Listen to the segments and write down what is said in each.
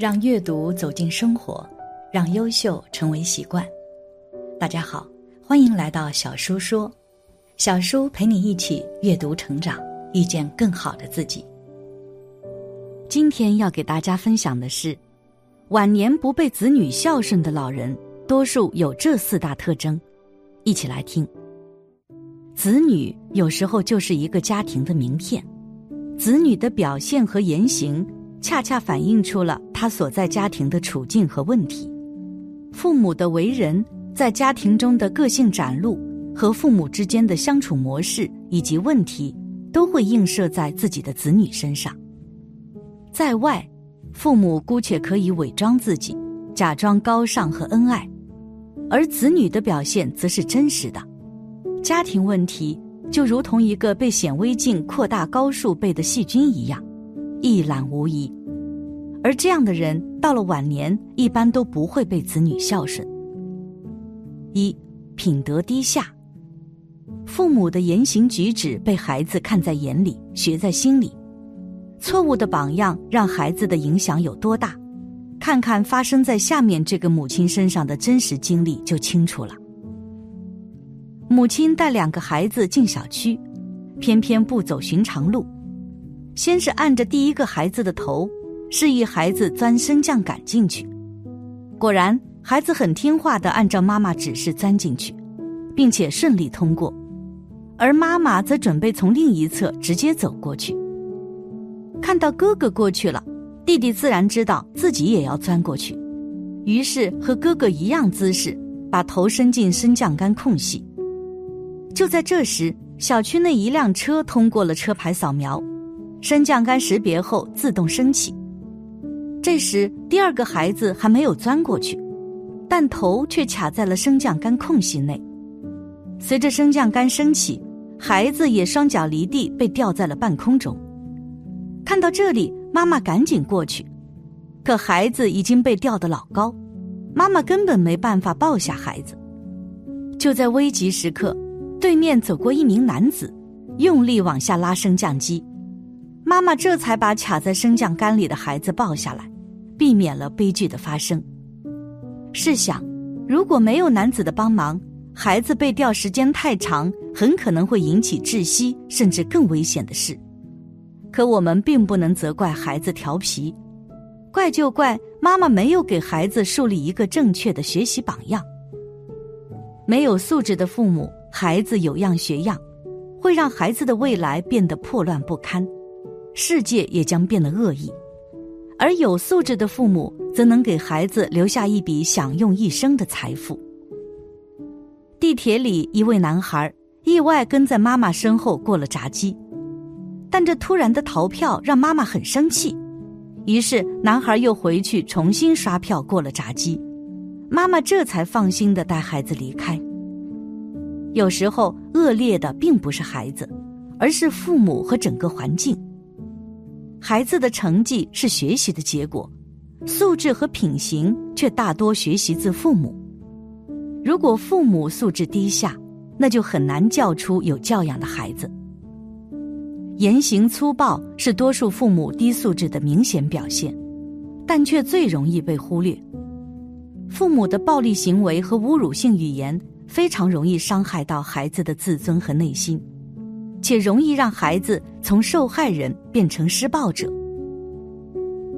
让阅读走进生活，让优秀成为习惯。大家好，欢迎来到小叔说，小叔陪你一起阅读成长，遇见更好的自己。今天要给大家分享的是，晚年不被子女孝顺的老人，多数有这四大特征，一起来听。子女有时候就是一个家庭的名片，子女的表现和言行。恰恰反映出了他所在家庭的处境和问题，父母的为人，在家庭中的个性展露和父母之间的相处模式以及问题，都会映射在自己的子女身上。在外，父母姑且可以伪装自己，假装高尚和恩爱，而子女的表现则是真实的。家庭问题就如同一个被显微镜扩大高数倍的细菌一样。一览无遗，而这样的人到了晚年，一般都不会被子女孝顺。一品德低下，父母的言行举止被孩子看在眼里，学在心里。错误的榜样让孩子的影响有多大？看看发生在下面这个母亲身上的真实经历就清楚了。母亲带两个孩子进小区，偏偏不走寻常路。先是按着第一个孩子的头，示意孩子钻升降杆进去。果然，孩子很听话的按照妈妈指示钻进去，并且顺利通过。而妈妈则准备从另一侧直接走过去。看到哥哥过去了，弟弟自然知道自己也要钻过去，于是和哥哥一样姿势，把头伸进升降杆空隙。就在这时，小区内一辆车通过了车牌扫描。升降杆识别后自动升起，这时第二个孩子还没有钻过去，但头却卡在了升降杆空隙内。随着升降杆升起，孩子也双脚离地，被吊在了半空中。看到这里，妈妈赶紧过去，可孩子已经被吊得老高，妈妈根本没办法抱下孩子。就在危急时刻，对面走过一名男子，用力往下拉升降机。妈妈这才把卡在升降杆里的孩子抱下来，避免了悲剧的发生。试想，如果没有男子的帮忙，孩子被吊时间太长，很可能会引起窒息，甚至更危险的事。可我们并不能责怪孩子调皮，怪就怪妈妈没有给孩子树立一个正确的学习榜样。没有素质的父母，孩子有样学样，会让孩子的未来变得破乱不堪。世界也将变得恶意，而有素质的父母则能给孩子留下一笔享用一生的财富。地铁里，一位男孩意外跟在妈妈身后过了闸机，但这突然的逃票让妈妈很生气，于是男孩又回去重新刷票过了闸机，妈妈这才放心的带孩子离开。有时候，恶劣的并不是孩子，而是父母和整个环境。孩子的成绩是学习的结果，素质和品行却大多学习自父母。如果父母素质低下，那就很难教出有教养的孩子。言行粗暴是多数父母低素质的明显表现，但却最容易被忽略。父母的暴力行为和侮辱性语言非常容易伤害到孩子的自尊和内心。且容易让孩子从受害人变成施暴者。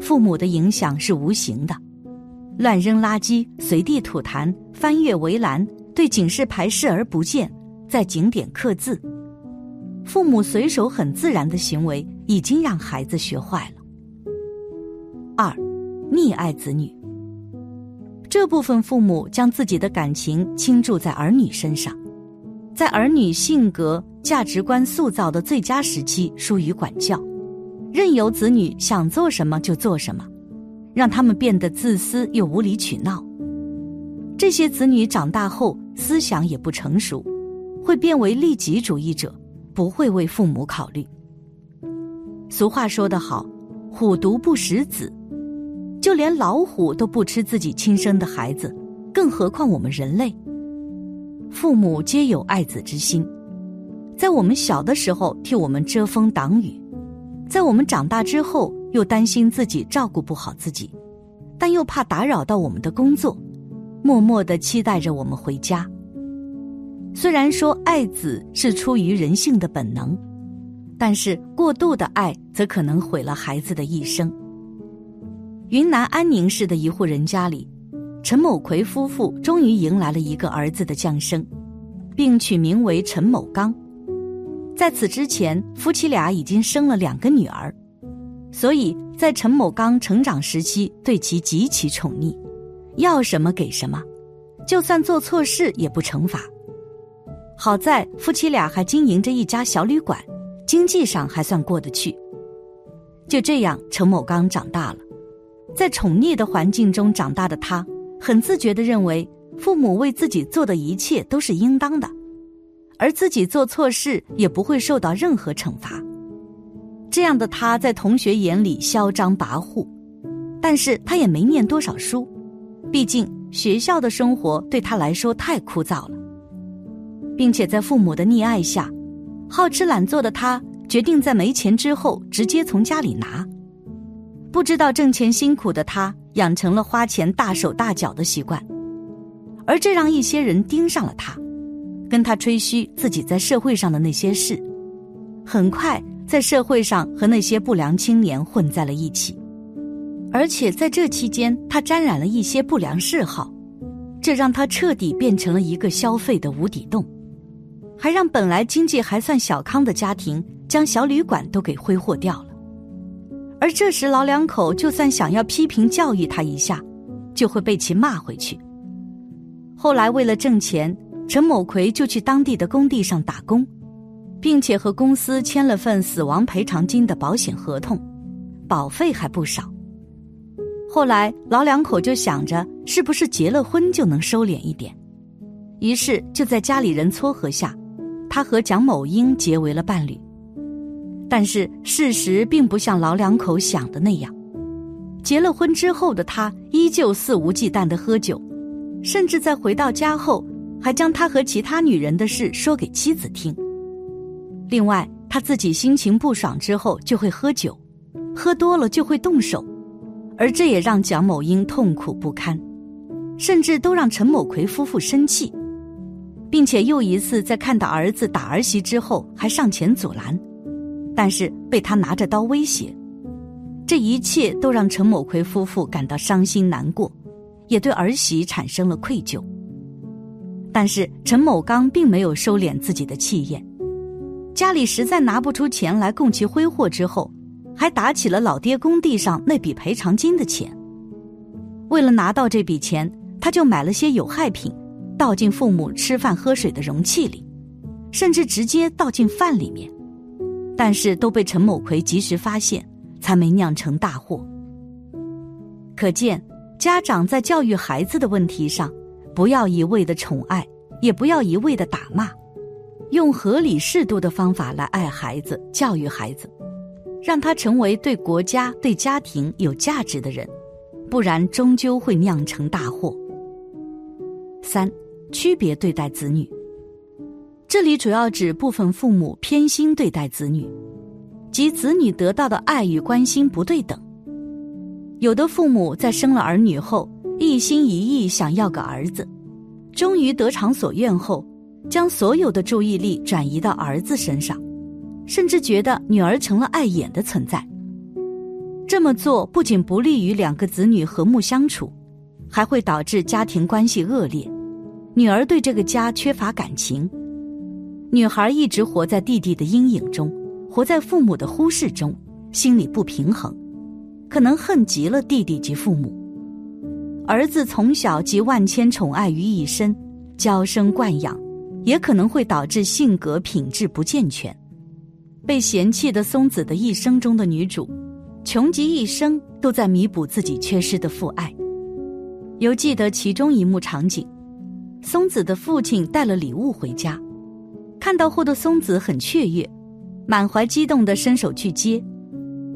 父母的影响是无形的，乱扔垃圾、随地吐痰、翻越围栏、对警示牌视而不见、在景点刻字，父母随手很自然的行为已经让孩子学坏了。二，溺爱子女。这部分父母将自己的感情倾注在儿女身上。在儿女性格、价值观塑造的最佳时期，疏于管教，任由子女想做什么就做什么，让他们变得自私又无理取闹。这些子女长大后思想也不成熟，会变为利己主义者，不会为父母考虑。俗话说得好：“虎毒不食子”，就连老虎都不吃自己亲生的孩子，更何况我们人类。父母皆有爱子之心，在我们小的时候替我们遮风挡雨，在我们长大之后又担心自己照顾不好自己，但又怕打扰到我们的工作，默默的期待着我们回家。虽然说爱子是出于人性的本能，但是过度的爱则可能毁了孩子的一生。云南安宁市的一户人家里，陈某奎夫妇终于迎来了一个儿子的降生，并取名为陈某刚。在此之前，夫妻俩已经生了两个女儿，所以在陈某刚成长时期对其极其宠溺，要什么给什么，就算做错事也不惩罚。好在夫妻俩还经营着一家小旅馆，经济上还算过得去。就这样，陈某刚长大了，在宠溺的环境中长大的他，很自觉的认为父母为自己做的一切都是应当的。而自己做错事也不会受到任何惩罚，这样的他在同学眼里嚣张跋扈，但是他也没念多少书，毕竟学校的生活对他来说太枯燥了，并且在父母的溺爱下，好吃懒做的他决定在没钱之后直接从家里拿。不知道挣钱辛苦的他养成了花钱大手大脚的习惯，而这让一些人盯上了他。跟他吹嘘自己在社会上的那些事，很快在社会上和那些不良青年混在了一起，而且在这期间，他沾染了一些不良嗜好，这让他彻底变成了一个消费的无底洞，还让本来经济还算小康的家庭将小旅馆都给挥霍掉了。而这时老两口就算想要批评教育他一下，就会被其骂回去。后来为了挣钱。陈某奎就去当地的工地上打工，并且和公司签了份死亡赔偿金的保险合同，保费还不少。后来老两口就想着，是不是结了婚就能收敛一点，于是就在家里人撮合下，他和蒋某英结为了伴侣。但是事实并不像老两口想的那样，结了婚之后的他依旧肆无忌惮的喝酒，甚至在回到家后。还将他和其他女人的事说给妻子听。另外，他自己心情不爽之后就会喝酒，喝多了就会动手，而这也让蒋某英痛苦不堪，甚至都让陈某奎夫妇生气，并且又一次在看到儿子打儿媳之后还上前阻拦，但是被他拿着刀威胁。这一切都让陈某奎夫妇感到伤心难过，也对儿媳产生了愧疚。但是陈某刚并没有收敛自己的气焰，家里实在拿不出钱来供其挥霍之后，还打起了老爹工地上那笔赔偿金的钱。为了拿到这笔钱，他就买了些有害品，倒进父母吃饭喝水的容器里，甚至直接倒进饭里面，但是都被陈某奎及时发现，才没酿成大祸。可见，家长在教育孩子的问题上。不要一味的宠爱，也不要一味的打骂，用合理适度的方法来爱孩子、教育孩子，让他成为对国家、对家庭有价值的人，不然终究会酿成大祸。三、区别对待子女，这里主要指部分父母偏心对待子女，即子女得到的爱与关心不对等。有的父母在生了儿女后。一心一意想要个儿子，终于得偿所愿后，将所有的注意力转移到儿子身上，甚至觉得女儿成了碍眼的存在。这么做不仅不利于两个子女和睦相处，还会导致家庭关系恶劣，女儿对这个家缺乏感情，女孩一直活在弟弟的阴影中，活在父母的忽视中，心里不平衡，可能恨极了弟弟及父母。儿子从小集万千宠爱于一身，娇生惯养，也可能会导致性格品质不健全。被嫌弃的松子的一生中的女主，穷极一生都在弥补自己缺失的父爱。犹记得其中一幕场景：松子的父亲带了礼物回家，看到后的松子很雀跃，满怀激动的伸手去接，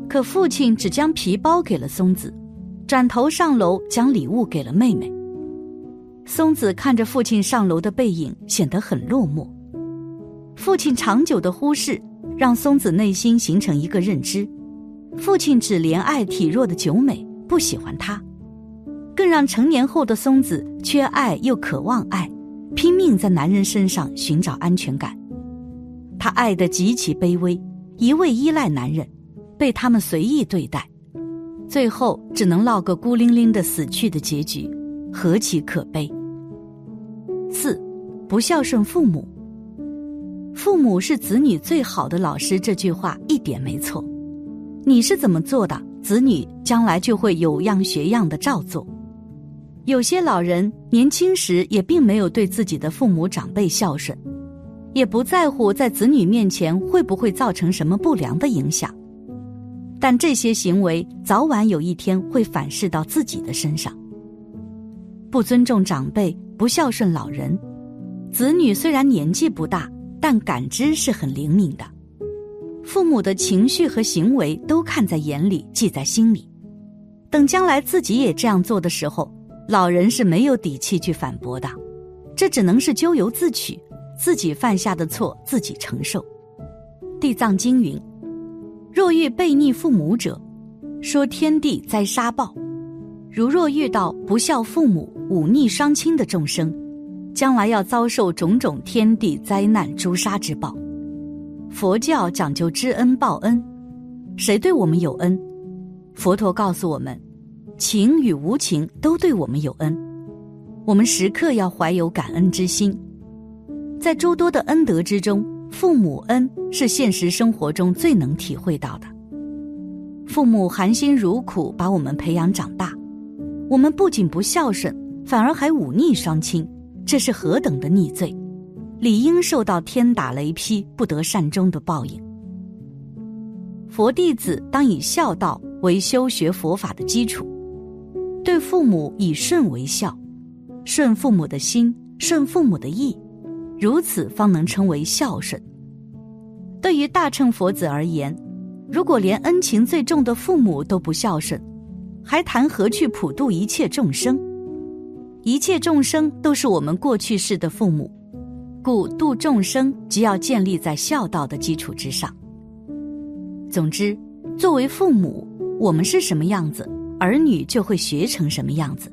可父亲只将皮包给了松子。转头上楼，将礼物给了妹妹。松子看着父亲上楼的背影，显得很落寞。父亲长久的忽视，让松子内心形成一个认知：父亲只怜爱体弱的九美，不喜欢她。更让成年后的松子缺爱又渴望爱，拼命在男人身上寻找安全感。她爱得极其卑微，一味依赖男人，被他们随意对待，最后只能落个孤零零的死去的结局，何其可悲！四，不孝顺父母。父母是子女最好的老师，这句话一点没错。你是怎么做的，子女将来就会有样学样的照做。有些老人年轻时也并没有对自己的父母长辈孝顺，也不在乎在子女面前会不会造成什么不良的影响。但这些行为早晚有一天会反噬到自己的身上。不尊重长辈，不孝顺老人，子女虽然年纪不大，但感知是很灵敏的。父母的情绪和行为都看在眼里，记在心里。等将来自己也这样做的时候，老人是没有底气去反驳的，这只能是咎由自取，自己犯下的错自己承受。地藏经云：“若遇背逆父母者，说天地灾杀报。如若遇到不孝父母、忤逆双亲的众生，将来要遭受种种天地灾难、诛杀之报。”佛教讲究知恩报恩，谁对我们有恩，佛陀告诉我们，情与无情都对我们有恩，我们时刻要怀有感恩之心。在诸多的恩德之中，父母恩是现实生活中最能体会到的。父母含辛茹苦把我们培养长大，我们不仅不孝顺，反而还忤逆双亲，这是何等的逆罪！理应受到天打雷劈、不得善终的报应。佛弟子当以孝道为修学佛法的基础，对父母以顺为孝，顺父母的心，顺父母的意，如此方能称为孝顺。对于大乘佛子而言，如果连恩情最重的父母都不孝顺，还谈何去普度一切众生？一切众生都是我们过去世的父母。故度众生，即要建立在孝道的基础之上。总之，作为父母，我们是什么样子，儿女就会学成什么样子。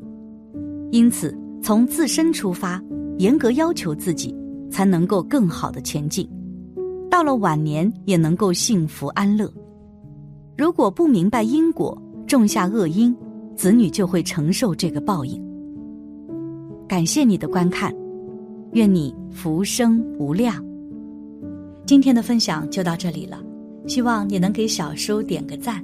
因此，从自身出发，严格要求自己，才能够更好的前进。到了晚年，也能够幸福安乐。如果不明白因果，种下恶因，子女就会承受这个报应。感谢你的观看。愿你福生无量。今天的分享就到这里了，希望你能给小叔点个赞，